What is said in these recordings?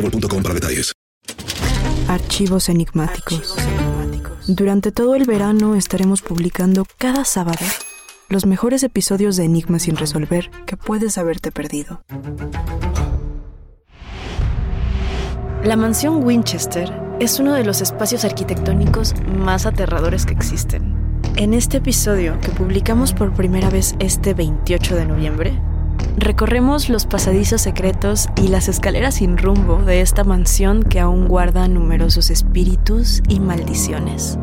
boostmobile.com para detalles. Archivos enigmáticos. Durante todo el verano estaremos publicando cada sábado los mejores episodios de Enigmas sin resolver que puedes haberte perdido. La mansión Winchester es uno de los espacios arquitectónicos más aterradores que existen. En este episodio, que publicamos por primera vez este 28 de noviembre, recorremos los pasadizos secretos y las escaleras sin rumbo de esta mansión que aún guarda numerosos espíritus y maldiciones.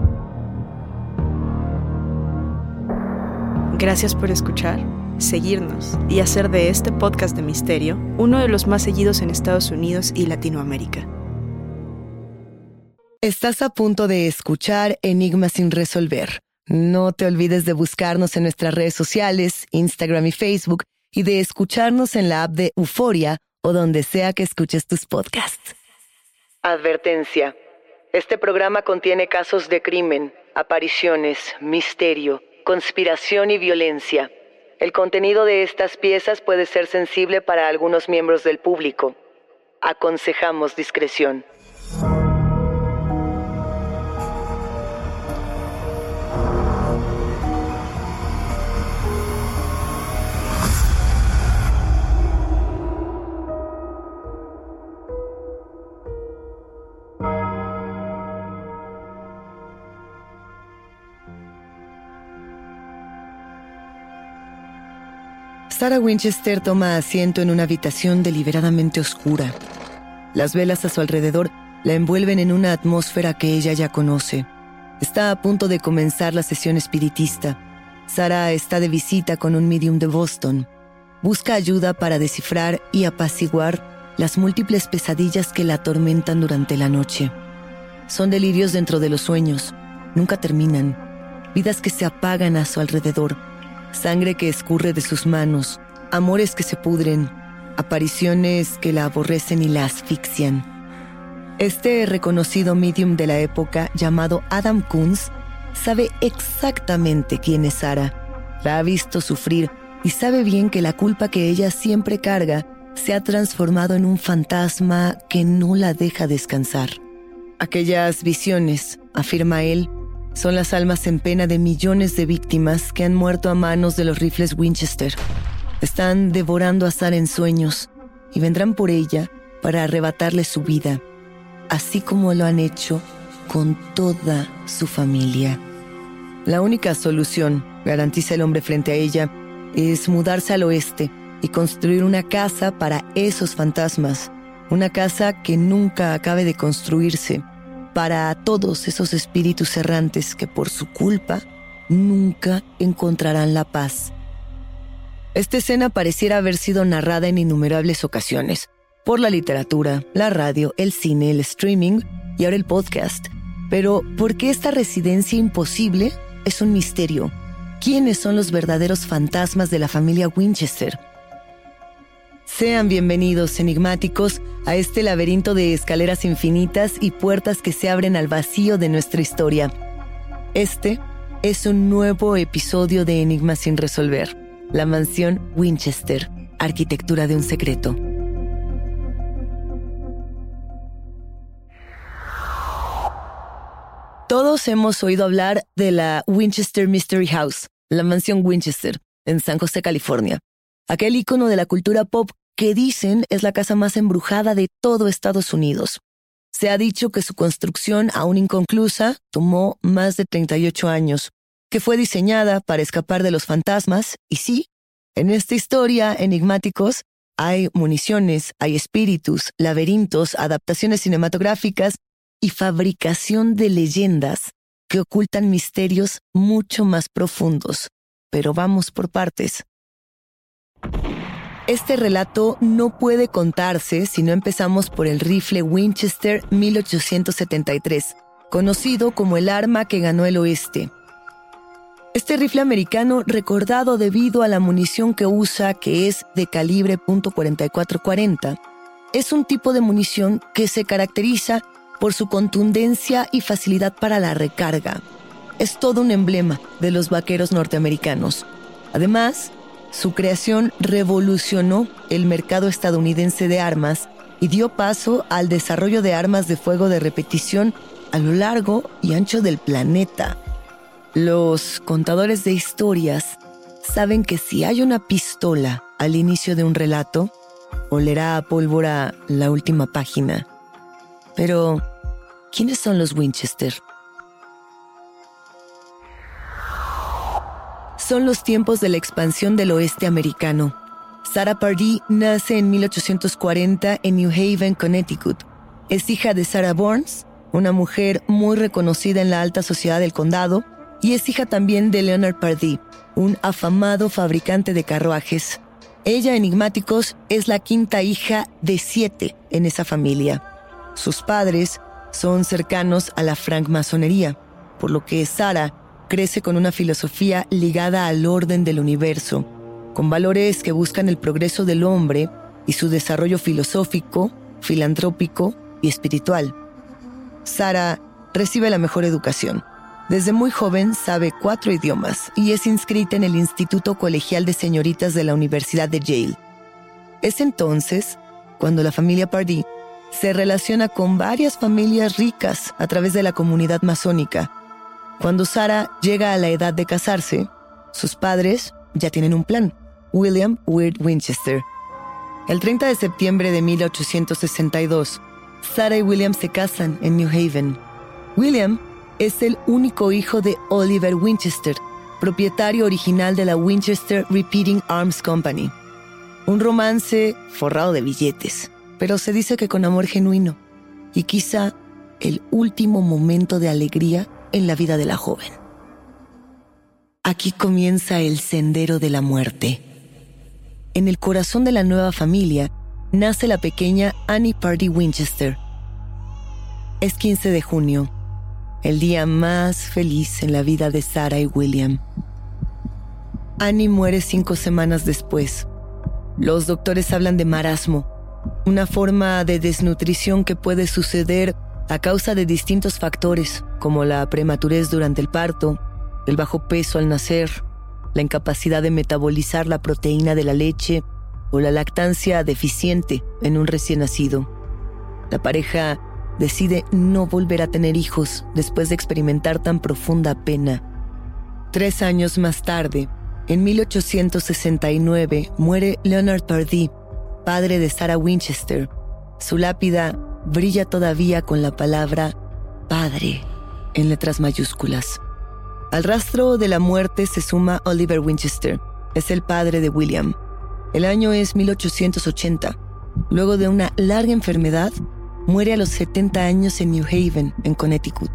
Gracias por escuchar, seguirnos y hacer de este podcast de misterio uno de los más seguidos en Estados Unidos y Latinoamérica. Estás a punto de escuchar Enigmas sin resolver. No te olvides de buscarnos en nuestras redes sociales, Instagram y Facebook, y de escucharnos en la app de Euforia o donde sea que escuches tus podcasts. Advertencia. Este programa contiene casos de crimen, apariciones, misterio, conspiración y violencia. El contenido de estas piezas puede ser sensible para algunos miembros del público. Aconsejamos discreción. Sarah Winchester toma asiento en una habitación deliberadamente oscura. Las velas a su alrededor la envuelven en una atmósfera que ella ya conoce. Está a punto de comenzar la sesión espiritista. Sarah está de visita con un medium de Boston. Busca ayuda para descifrar y apaciguar las múltiples pesadillas que la atormentan durante la noche. Son delirios dentro de los sueños. Nunca terminan. Vidas que se apagan a su alrededor sangre que escurre de sus manos, amores que se pudren, apariciones que la aborrecen y la asfixian. Este reconocido medium de la época, llamado Adam Kunz, sabe exactamente quién es Sara. La ha visto sufrir y sabe bien que la culpa que ella siempre carga se ha transformado en un fantasma que no la deja descansar. Aquellas visiones, afirma él, son las almas en pena de millones de víctimas que han muerto a manos de los rifles Winchester. Están devorando a Sara en sueños y vendrán por ella para arrebatarle su vida, así como lo han hecho con toda su familia. La única solución, garantiza el hombre frente a ella, es mudarse al oeste y construir una casa para esos fantasmas, una casa que nunca acabe de construirse para todos esos espíritus errantes que por su culpa nunca encontrarán la paz. Esta escena pareciera haber sido narrada en innumerables ocasiones, por la literatura, la radio, el cine, el streaming y ahora el podcast. Pero, ¿por qué esta residencia imposible es un misterio? ¿Quiénes son los verdaderos fantasmas de la familia Winchester? Sean bienvenidos, enigmáticos, a este laberinto de escaleras infinitas y puertas que se abren al vacío de nuestra historia. Este es un nuevo episodio de Enigmas sin resolver, la mansión Winchester, arquitectura de un secreto. Todos hemos oído hablar de la Winchester Mystery House, la mansión Winchester, en San José, California. Aquel icono de la cultura pop que dicen es la casa más embrujada de todo Estados Unidos. Se ha dicho que su construcción, aún inconclusa, tomó más de 38 años, que fue diseñada para escapar de los fantasmas, y sí, en esta historia, enigmáticos, hay municiones, hay espíritus, laberintos, adaptaciones cinematográficas y fabricación de leyendas que ocultan misterios mucho más profundos. Pero vamos por partes. Este relato no puede contarse si no empezamos por el rifle Winchester 1873, conocido como el arma que ganó el oeste. Este rifle americano, recordado debido a la munición que usa, que es de calibre .4440, es un tipo de munición que se caracteriza por su contundencia y facilidad para la recarga. Es todo un emblema de los vaqueros norteamericanos. Además, su creación revolucionó el mercado estadounidense de armas y dio paso al desarrollo de armas de fuego de repetición a lo largo y ancho del planeta. Los contadores de historias saben que si hay una pistola al inicio de un relato, olerá a pólvora la última página. Pero, ¿quiénes son los Winchester? Son los tiempos de la expansión del oeste americano. Sarah Pardee nace en 1840 en New Haven, Connecticut. Es hija de Sarah Burns, una mujer muy reconocida en la alta sociedad del condado, y es hija también de Leonard Pardee, un afamado fabricante de carruajes. Ella, enigmáticos, es la quinta hija de siete en esa familia. Sus padres son cercanos a la francmasonería, por lo que Sarah crece con una filosofía ligada al orden del universo, con valores que buscan el progreso del hombre y su desarrollo filosófico, filantrópico y espiritual. Sara recibe la mejor educación. Desde muy joven sabe cuatro idiomas y es inscrita en el Instituto Colegial de Señoritas de la Universidad de Yale. Es entonces cuando la familia Pardee se relaciona con varias familias ricas a través de la comunidad masónica cuando Sara llega a la edad de casarse, sus padres ya tienen un plan. William Weird Winchester. El 30 de septiembre de 1862, Sara y William se casan en New Haven. William es el único hijo de Oliver Winchester, propietario original de la Winchester Repeating Arms Company. Un romance forrado de billetes, pero se dice que con amor genuino y quizá el último momento de alegría en la vida de la joven. Aquí comienza el sendero de la muerte. En el corazón de la nueva familia nace la pequeña Annie Party Winchester. Es 15 de junio, el día más feliz en la vida de Sarah y William. Annie muere cinco semanas después. Los doctores hablan de marasmo, una forma de desnutrición que puede suceder a causa de distintos factores, como la prematurez durante el parto, el bajo peso al nacer, la incapacidad de metabolizar la proteína de la leche o la lactancia deficiente en un recién nacido. La pareja decide no volver a tener hijos después de experimentar tan profunda pena. Tres años más tarde, en 1869, muere Leonard Pardee, padre de Sarah Winchester. Su lápida brilla todavía con la palabra Padre en letras mayúsculas. Al rastro de la muerte se suma Oliver Winchester, es el padre de William. El año es 1880. Luego de una larga enfermedad, muere a los 70 años en New Haven, en Connecticut.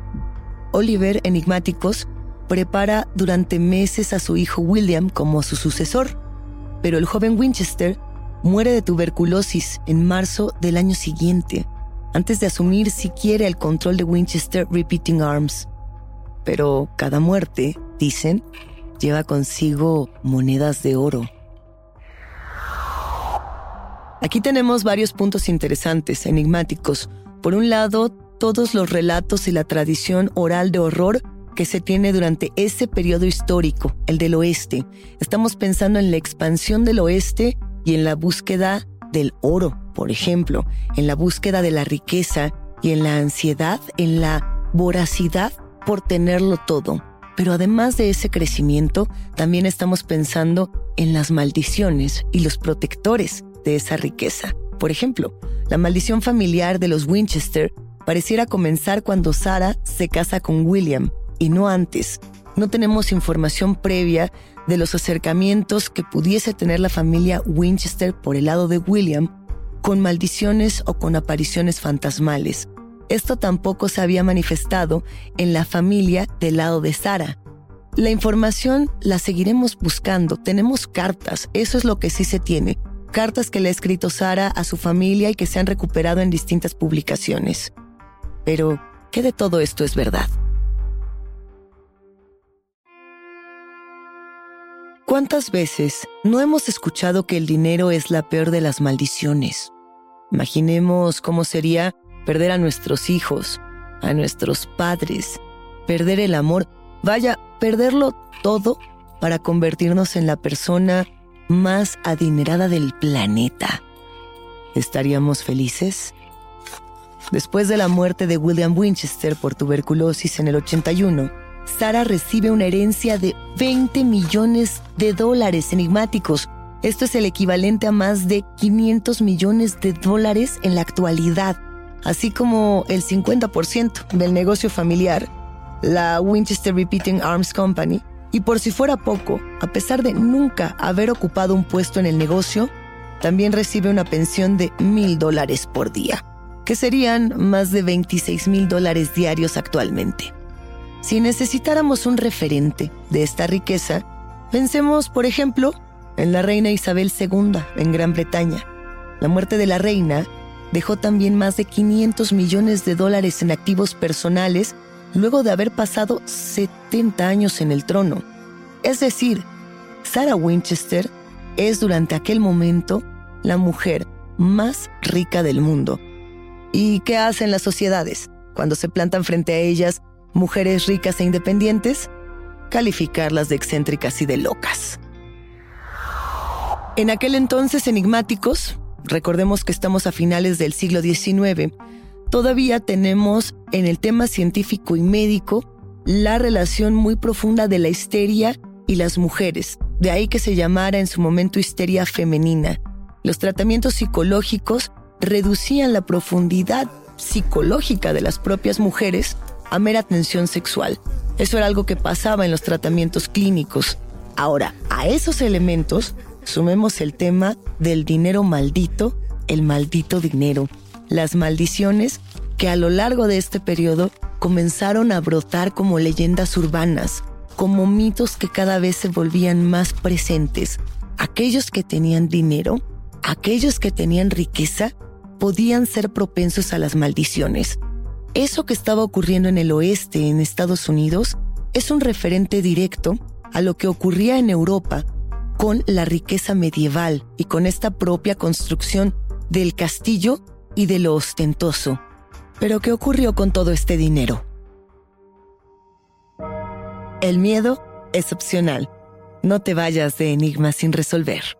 Oliver, enigmáticos, prepara durante meses a su hijo William como su sucesor, pero el joven Winchester muere de tuberculosis en marzo del año siguiente antes de asumir siquiera el control de Winchester Repeating Arms. Pero cada muerte, dicen, lleva consigo monedas de oro. Aquí tenemos varios puntos interesantes, enigmáticos. Por un lado, todos los relatos y la tradición oral de horror que se tiene durante ese periodo histórico, el del oeste. Estamos pensando en la expansión del oeste y en la búsqueda del oro, por ejemplo, en la búsqueda de la riqueza y en la ansiedad, en la voracidad por tenerlo todo. Pero además de ese crecimiento, también estamos pensando en las maldiciones y los protectores de esa riqueza. Por ejemplo, la maldición familiar de los Winchester pareciera comenzar cuando Sarah se casa con William y no antes. No tenemos información previa de los acercamientos que pudiese tener la familia Winchester por el lado de William con maldiciones o con apariciones fantasmales. Esto tampoco se había manifestado en la familia del lado de Sara. La información la seguiremos buscando. Tenemos cartas, eso es lo que sí se tiene. Cartas que le ha escrito Sara a su familia y que se han recuperado en distintas publicaciones. Pero, ¿qué de todo esto es verdad? ¿Cuántas veces no hemos escuchado que el dinero es la peor de las maldiciones? Imaginemos cómo sería perder a nuestros hijos, a nuestros padres, perder el amor, vaya, perderlo todo para convertirnos en la persona más adinerada del planeta. ¿Estaríamos felices? Después de la muerte de William Winchester por tuberculosis en el 81, Sara recibe una herencia de 20 millones de dólares enigmáticos. Esto es el equivalente a más de 500 millones de dólares en la actualidad, así como el 50% del negocio familiar, la Winchester Repeating Arms Company. Y por si fuera poco, a pesar de nunca haber ocupado un puesto en el negocio, también recibe una pensión de mil dólares por día, que serían más de 26 mil dólares diarios actualmente. Si necesitáramos un referente de esta riqueza, pensemos, por ejemplo, en la reina Isabel II en Gran Bretaña. La muerte de la reina dejó también más de 500 millones de dólares en activos personales luego de haber pasado 70 años en el trono. Es decir, Sarah Winchester es durante aquel momento la mujer más rica del mundo. ¿Y qué hacen las sociedades cuando se plantan frente a ellas mujeres ricas e independientes, calificarlas de excéntricas y de locas. En aquel entonces enigmáticos, recordemos que estamos a finales del siglo XIX, todavía tenemos en el tema científico y médico la relación muy profunda de la histeria y las mujeres, de ahí que se llamara en su momento histeria femenina. Los tratamientos psicológicos reducían la profundidad psicológica de las propias mujeres a mera atención sexual. Eso era algo que pasaba en los tratamientos clínicos. Ahora, a esos elementos sumemos el tema del dinero maldito, el maldito dinero, las maldiciones que a lo largo de este periodo comenzaron a brotar como leyendas urbanas, como mitos que cada vez se volvían más presentes. Aquellos que tenían dinero, aquellos que tenían riqueza, podían ser propensos a las maldiciones. Eso que estaba ocurriendo en el oeste, en Estados Unidos, es un referente directo a lo que ocurría en Europa con la riqueza medieval y con esta propia construcción del castillo y de lo ostentoso. Pero ¿qué ocurrió con todo este dinero? El miedo es opcional. No te vayas de enigma sin resolver.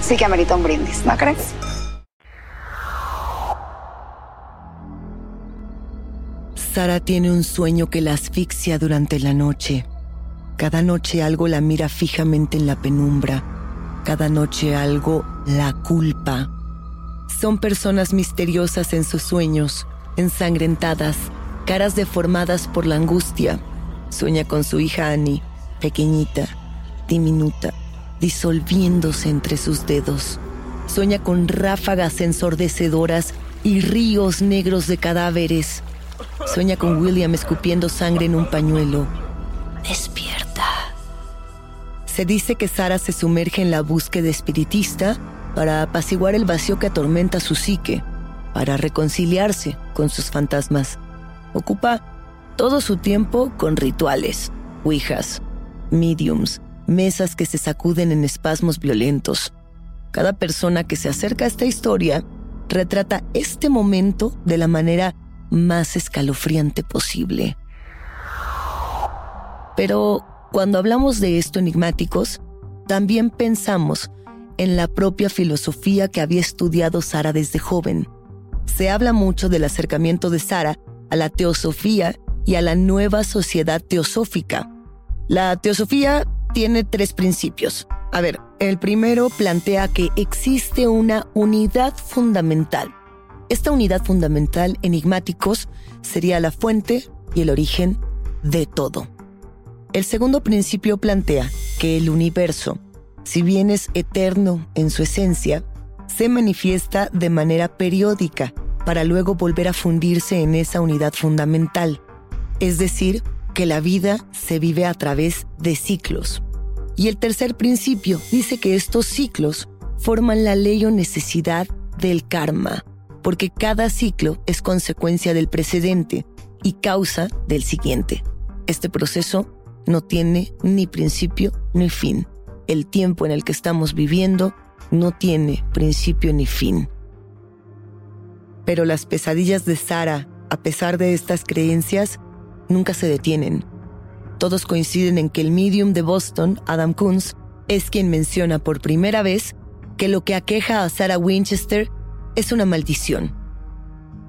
sí que amerita un brindis, ¿no crees? Sara tiene un sueño que la asfixia durante la noche. Cada noche algo la mira fijamente en la penumbra. Cada noche algo la culpa. Son personas misteriosas en sus sueños, ensangrentadas, caras deformadas por la angustia. Sueña con su hija Annie, pequeñita, diminuta disolviéndose entre sus dedos. Sueña con ráfagas ensordecedoras y ríos negros de cadáveres. Sueña con William escupiendo sangre en un pañuelo. Despierta. Se dice que Sara se sumerge en la búsqueda espiritista para apaciguar el vacío que atormenta su psique, para reconciliarse con sus fantasmas. Ocupa todo su tiempo con rituales, ouijas, mediums, mesas que se sacuden en espasmos violentos. Cada persona que se acerca a esta historia retrata este momento de la manera más escalofriante posible. Pero cuando hablamos de esto enigmáticos, también pensamos en la propia filosofía que había estudiado Sara desde joven. Se habla mucho del acercamiento de Sara a la teosofía y a la nueva sociedad teosófica. La teosofía tiene tres principios. A ver, el primero plantea que existe una unidad fundamental. Esta unidad fundamental, enigmáticos, sería la fuente y el origen de todo. El segundo principio plantea que el universo, si bien es eterno en su esencia, se manifiesta de manera periódica para luego volver a fundirse en esa unidad fundamental. Es decir, que la vida se vive a través de ciclos. Y el tercer principio dice que estos ciclos forman la ley o necesidad del karma, porque cada ciclo es consecuencia del precedente y causa del siguiente. Este proceso no tiene ni principio ni fin. El tiempo en el que estamos viviendo no tiene principio ni fin. Pero las pesadillas de Sara, a pesar de estas creencias, nunca se detienen. Todos coinciden en que el medium de Boston, Adam Kunz, es quien menciona por primera vez que lo que aqueja a Sarah Winchester es una maldición.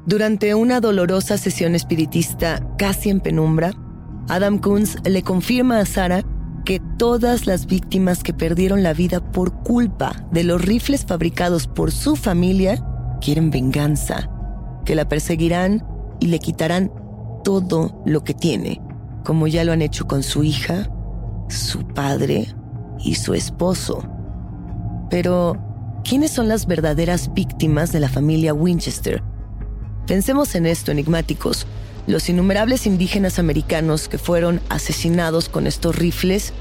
Durante una dolorosa sesión espiritista casi en penumbra, Adam Kunz le confirma a Sarah que todas las víctimas que perdieron la vida por culpa de los rifles fabricados por su familia quieren venganza, que la perseguirán y le quitarán todo lo que tiene, como ya lo han hecho con su hija, su padre y su esposo. Pero, ¿quiénes son las verdaderas víctimas de la familia Winchester? Pensemos en esto, enigmáticos. Los innumerables indígenas americanos que fueron asesinados con estos rifles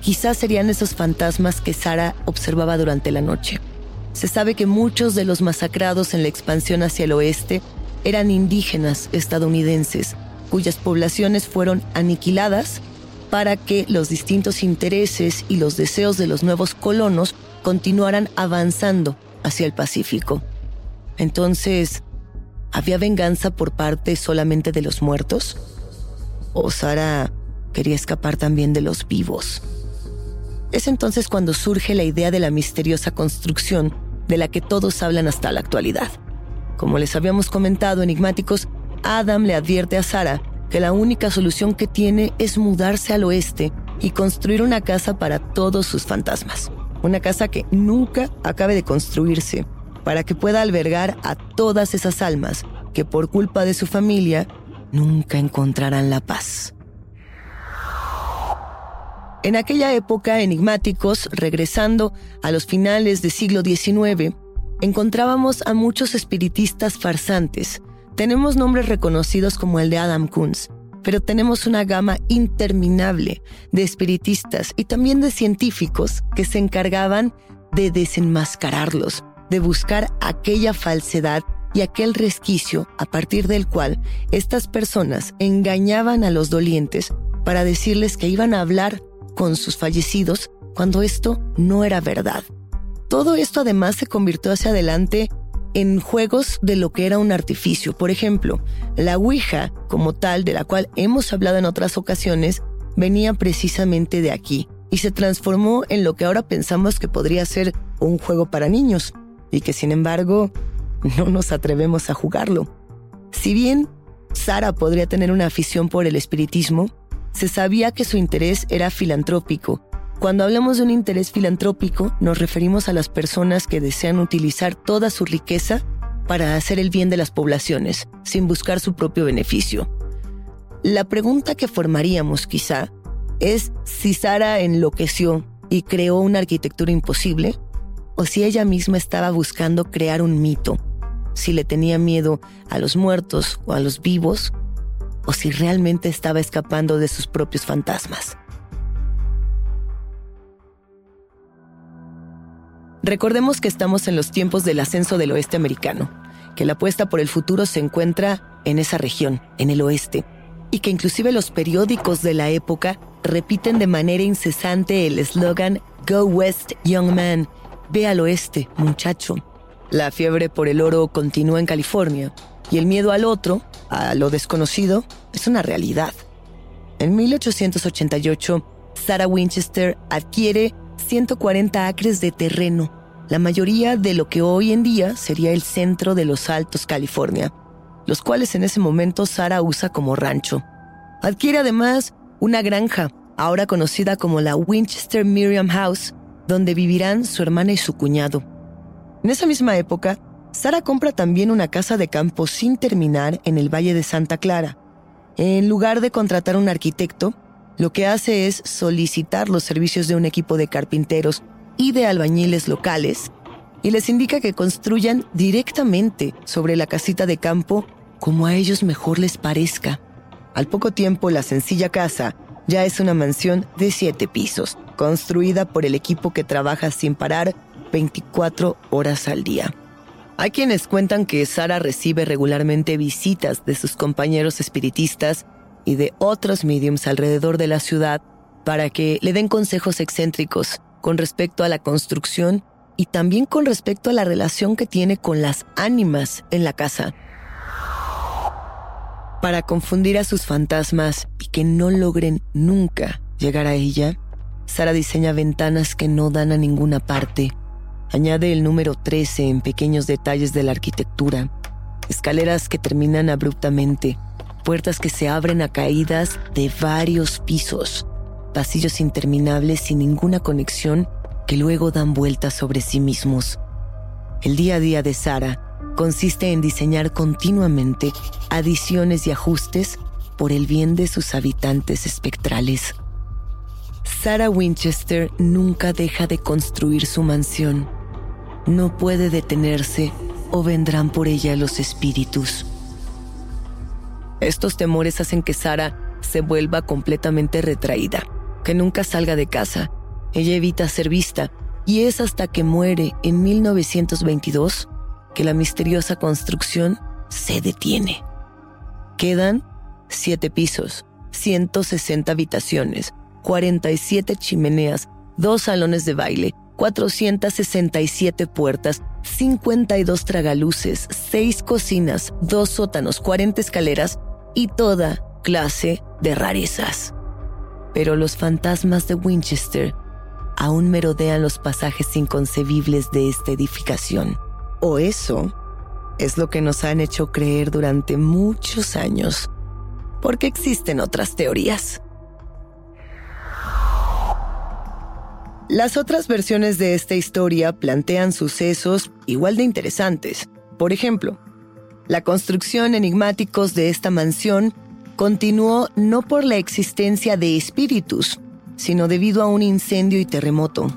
quizás serían esos fantasmas que Sara observaba durante la noche. Se sabe que muchos de los masacrados en la expansión hacia el oeste eran indígenas estadounidenses, cuyas poblaciones fueron aniquiladas para que los distintos intereses y los deseos de los nuevos colonos continuaran avanzando hacia el Pacífico. Entonces, ¿había venganza por parte solamente de los muertos? ¿O Sara quería escapar también de los vivos? Es entonces cuando surge la idea de la misteriosa construcción de la que todos hablan hasta la actualidad. Como les habíamos comentado, enigmáticos, Adam le advierte a Sara que la única solución que tiene es mudarse al oeste y construir una casa para todos sus fantasmas. Una casa que nunca acabe de construirse, para que pueda albergar a todas esas almas que por culpa de su familia nunca encontrarán la paz. En aquella época, enigmáticos, regresando a los finales del siglo XIX, encontrábamos a muchos espiritistas farsantes. Tenemos nombres reconocidos como el de Adam Kunz, pero tenemos una gama interminable de espiritistas y también de científicos que se encargaban de desenmascararlos, de buscar aquella falsedad y aquel resquicio a partir del cual estas personas engañaban a los dolientes para decirles que iban a hablar con sus fallecidos cuando esto no era verdad. Todo esto además se convirtió hacia adelante en juegos de lo que era un artificio. Por ejemplo, la Ouija, como tal, de la cual hemos hablado en otras ocasiones, venía precisamente de aquí y se transformó en lo que ahora pensamos que podría ser un juego para niños y que sin embargo no nos atrevemos a jugarlo. Si bien Sara podría tener una afición por el espiritismo, se sabía que su interés era filantrópico. Cuando hablamos de un interés filantrópico, nos referimos a las personas que desean utilizar toda su riqueza para hacer el bien de las poblaciones, sin buscar su propio beneficio. La pregunta que formaríamos quizá es si Sara enloqueció y creó una arquitectura imposible, o si ella misma estaba buscando crear un mito, si le tenía miedo a los muertos o a los vivos, o si realmente estaba escapando de sus propios fantasmas. Recordemos que estamos en los tiempos del ascenso del oeste americano, que la apuesta por el futuro se encuentra en esa región, en el oeste, y que inclusive los periódicos de la época repiten de manera incesante el eslogan Go West, Young Man, ve al oeste, muchacho. La fiebre por el oro continúa en California y el miedo al otro, a lo desconocido, es una realidad. En 1888, Sarah Winchester adquiere 140 acres de terreno, la mayoría de lo que hoy en día sería el centro de los Altos, California, los cuales en ese momento Sarah usa como rancho. Adquiere además una granja, ahora conocida como la Winchester Miriam House, donde vivirán su hermana y su cuñado. En esa misma época, Sara compra también una casa de campo sin terminar en el Valle de Santa Clara. En lugar de contratar un arquitecto, lo que hace es solicitar los servicios de un equipo de carpinteros y de albañiles locales y les indica que construyan directamente sobre la casita de campo como a ellos mejor les parezca. Al poco tiempo, la sencilla casa ya es una mansión de siete pisos, construida por el equipo que trabaja sin parar 24 horas al día. Hay quienes cuentan que Sara recibe regularmente visitas de sus compañeros espiritistas y de otros mediums alrededor de la ciudad para que le den consejos excéntricos con respecto a la construcción y también con respecto a la relación que tiene con las ánimas en la casa. Para confundir a sus fantasmas y que no logren nunca llegar a ella, Sara diseña ventanas que no dan a ninguna parte Añade el número 13 en pequeños detalles de la arquitectura. Escaleras que terminan abruptamente, puertas que se abren a caídas de varios pisos, pasillos interminables sin ninguna conexión que luego dan vueltas sobre sí mismos. El día a día de Sara consiste en diseñar continuamente adiciones y ajustes por el bien de sus habitantes espectrales. Sarah Winchester nunca deja de construir su mansión no puede detenerse o vendrán por ella los espíritus. Estos temores hacen que Sara se vuelva completamente retraída, que nunca salga de casa. Ella evita ser vista y es hasta que muere en 1922 que la misteriosa construcción se detiene. Quedan siete pisos, 160 habitaciones, 47 chimeneas, dos salones de baile, 467 puertas, 52 tragaluces, 6 cocinas, 2 sótanos, 40 escaleras y toda clase de rarezas. Pero los fantasmas de Winchester aún merodean los pasajes inconcebibles de esta edificación. O eso es lo que nos han hecho creer durante muchos años, porque existen otras teorías. Las otras versiones de esta historia plantean sucesos igual de interesantes. Por ejemplo, la construcción enigmáticos de esta mansión continuó no por la existencia de espíritus, sino debido a un incendio y terremoto.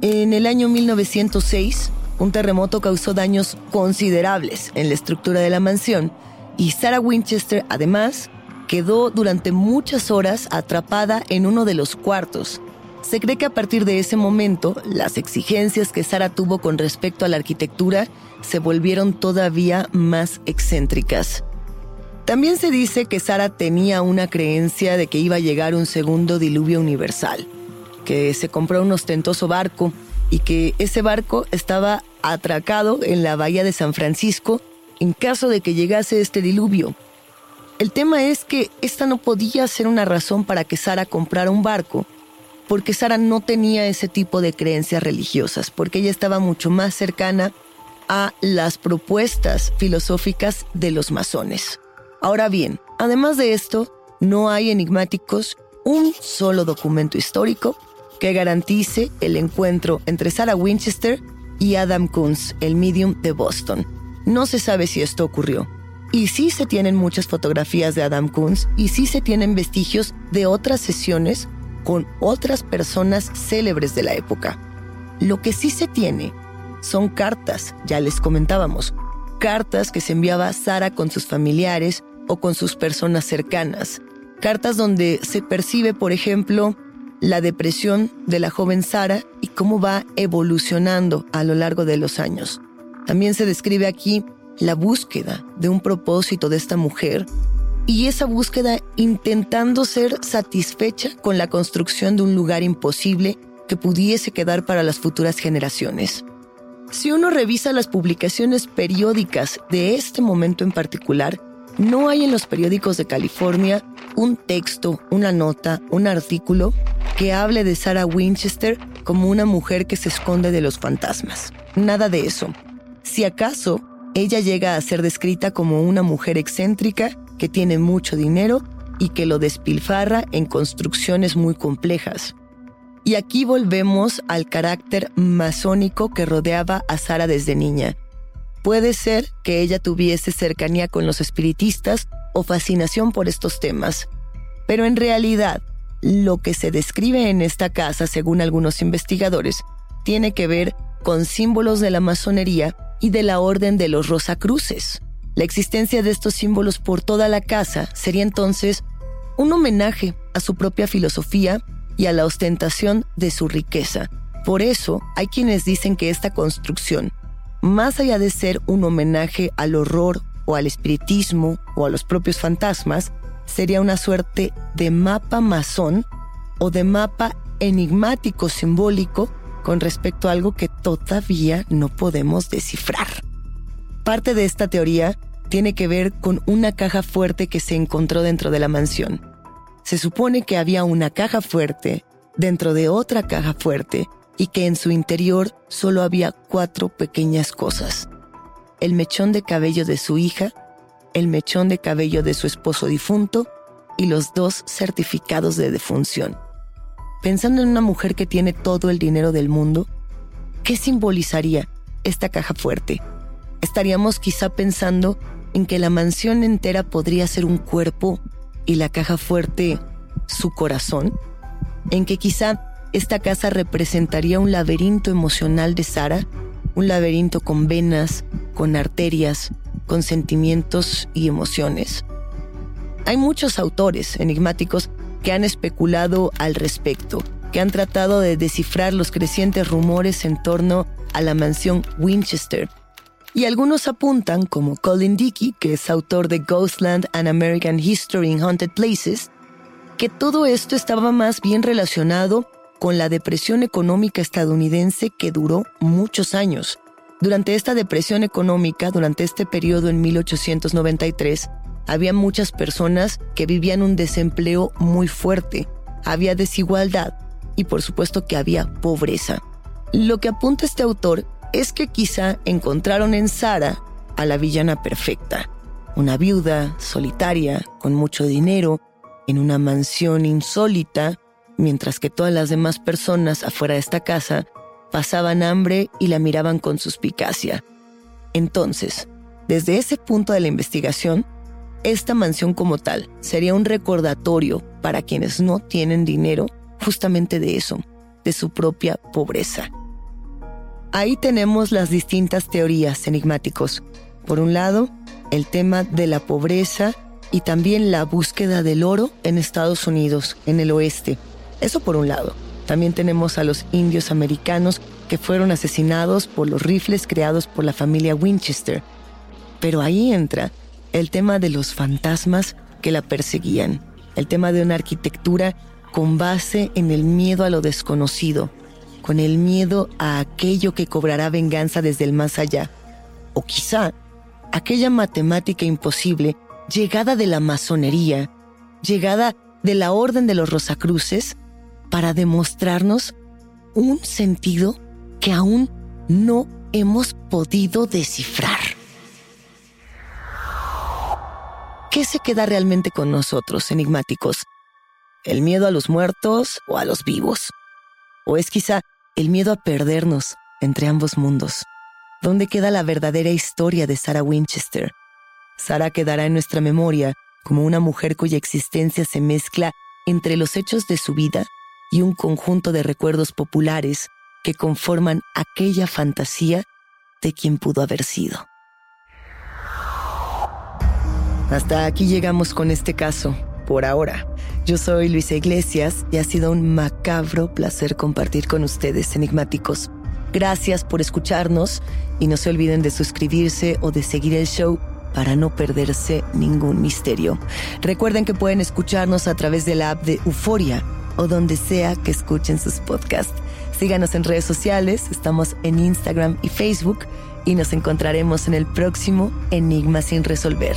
En el año 1906, un terremoto causó daños considerables en la estructura de la mansión y Sarah Winchester además quedó durante muchas horas atrapada en uno de los cuartos, se cree que a partir de ese momento, las exigencias que Sara tuvo con respecto a la arquitectura se volvieron todavía más excéntricas. También se dice que Sara tenía una creencia de que iba a llegar un segundo diluvio universal, que se compró un ostentoso barco y que ese barco estaba atracado en la bahía de San Francisco en caso de que llegase este diluvio. El tema es que esta no podía ser una razón para que Sara comprara un barco, porque Sara no tenía ese tipo de creencias religiosas, porque ella estaba mucho más cercana a las propuestas filosóficas de los masones. Ahora bien, además de esto, no hay enigmáticos un solo documento histórico que garantice el encuentro entre Sarah Winchester y Adam Kunz, el medium de Boston. No se sabe si esto ocurrió. Y sí se tienen muchas fotografías de Adam Kunz y sí se tienen vestigios de otras sesiones con otras personas célebres de la época. Lo que sí se tiene son cartas, ya les comentábamos, cartas que se enviaba Sara con sus familiares o con sus personas cercanas. Cartas donde se percibe, por ejemplo, la depresión de la joven Sara y cómo va evolucionando a lo largo de los años. También se describe aquí la búsqueda de un propósito de esta mujer y esa búsqueda intentando ser satisfecha con la construcción de un lugar imposible que pudiese quedar para las futuras generaciones. Si uno revisa las publicaciones periódicas de este momento en particular, no hay en los periódicos de California un texto, una nota, un artículo que hable de Sarah Winchester como una mujer que se esconde de los fantasmas. Nada de eso. Si acaso, ella llega a ser descrita como una mujer excéntrica que tiene mucho dinero y que lo despilfarra en construcciones muy complejas. Y aquí volvemos al carácter masónico que rodeaba a Sara desde niña. Puede ser que ella tuviese cercanía con los espiritistas o fascinación por estos temas, pero en realidad lo que se describe en esta casa, según algunos investigadores, tiene que ver con símbolos de la masonería y de la Orden de los Rosacruces. La existencia de estos símbolos por toda la casa sería entonces un homenaje a su propia filosofía y a la ostentación de su riqueza. Por eso hay quienes dicen que esta construcción, más allá de ser un homenaje al horror o al espiritismo o a los propios fantasmas, sería una suerte de mapa masón o de mapa enigmático simbólico con respecto a algo que todavía no podemos descifrar. Parte de esta teoría tiene que ver con una caja fuerte que se encontró dentro de la mansión. Se supone que había una caja fuerte dentro de otra caja fuerte y que en su interior solo había cuatro pequeñas cosas. El mechón de cabello de su hija, el mechón de cabello de su esposo difunto y los dos certificados de defunción. Pensando en una mujer que tiene todo el dinero del mundo, ¿qué simbolizaría esta caja fuerte? Estaríamos quizá pensando en que la mansión entera podría ser un cuerpo y la caja fuerte su corazón, en que quizá esta casa representaría un laberinto emocional de Sara, un laberinto con venas, con arterias, con sentimientos y emociones. Hay muchos autores enigmáticos que han especulado al respecto, que han tratado de descifrar los crecientes rumores en torno a la mansión Winchester. Y algunos apuntan, como Colin Dickey, que es autor de Ghostland and American History in Haunted Places, que todo esto estaba más bien relacionado con la depresión económica estadounidense que duró muchos años durante esta depresión económica, durante este periodo en 1893, había muchas personas que vivían un desempleo muy fuerte, había desigualdad y por supuesto que había pobreza. Lo que apunta este autor es que quizá encontraron en Sara a la villana perfecta, una viuda solitaria, con mucho dinero, en una mansión insólita, mientras que todas las demás personas afuera de esta casa pasaban hambre y la miraban con suspicacia. Entonces, desde ese punto de la investigación, esta mansión como tal sería un recordatorio para quienes no tienen dinero justamente de eso, de su propia pobreza. Ahí tenemos las distintas teorías enigmáticos. Por un lado, el tema de la pobreza y también la búsqueda del oro en Estados Unidos, en el oeste. Eso por un lado. También tenemos a los indios americanos que fueron asesinados por los rifles creados por la familia Winchester. Pero ahí entra el tema de los fantasmas que la perseguían, el tema de una arquitectura con base en el miedo a lo desconocido, con el miedo a aquello que cobrará venganza desde el más allá, o quizá aquella matemática imposible llegada de la masonería, llegada de la Orden de los Rosacruces, para demostrarnos un sentido que aún no hemos podido descifrar. ¿Qué se queda realmente con nosotros, enigmáticos? ¿El miedo a los muertos o a los vivos? ¿O es quizá el miedo a perdernos entre ambos mundos? ¿Dónde queda la verdadera historia de Sarah Winchester? Sarah quedará en nuestra memoria como una mujer cuya existencia se mezcla entre los hechos de su vida y un conjunto de recuerdos populares que conforman aquella fantasía de quien pudo haber sido. Hasta aquí llegamos con este caso, por ahora. Yo soy Luisa Iglesias y ha sido un macabro placer compartir con ustedes, enigmáticos. Gracias por escucharnos y no se olviden de suscribirse o de seguir el show para no perderse ningún misterio. Recuerden que pueden escucharnos a través de la app de Euforia o donde sea que escuchen sus podcasts. Síganos en redes sociales, estamos en Instagram y Facebook y nos encontraremos en el próximo Enigma sin resolver.